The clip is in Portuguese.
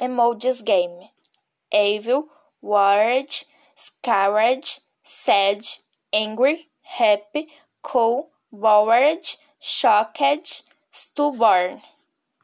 emojis game. Evil, worried, scared, sad, angry, happy, cool, bored, shocked, stubborn.